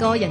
个人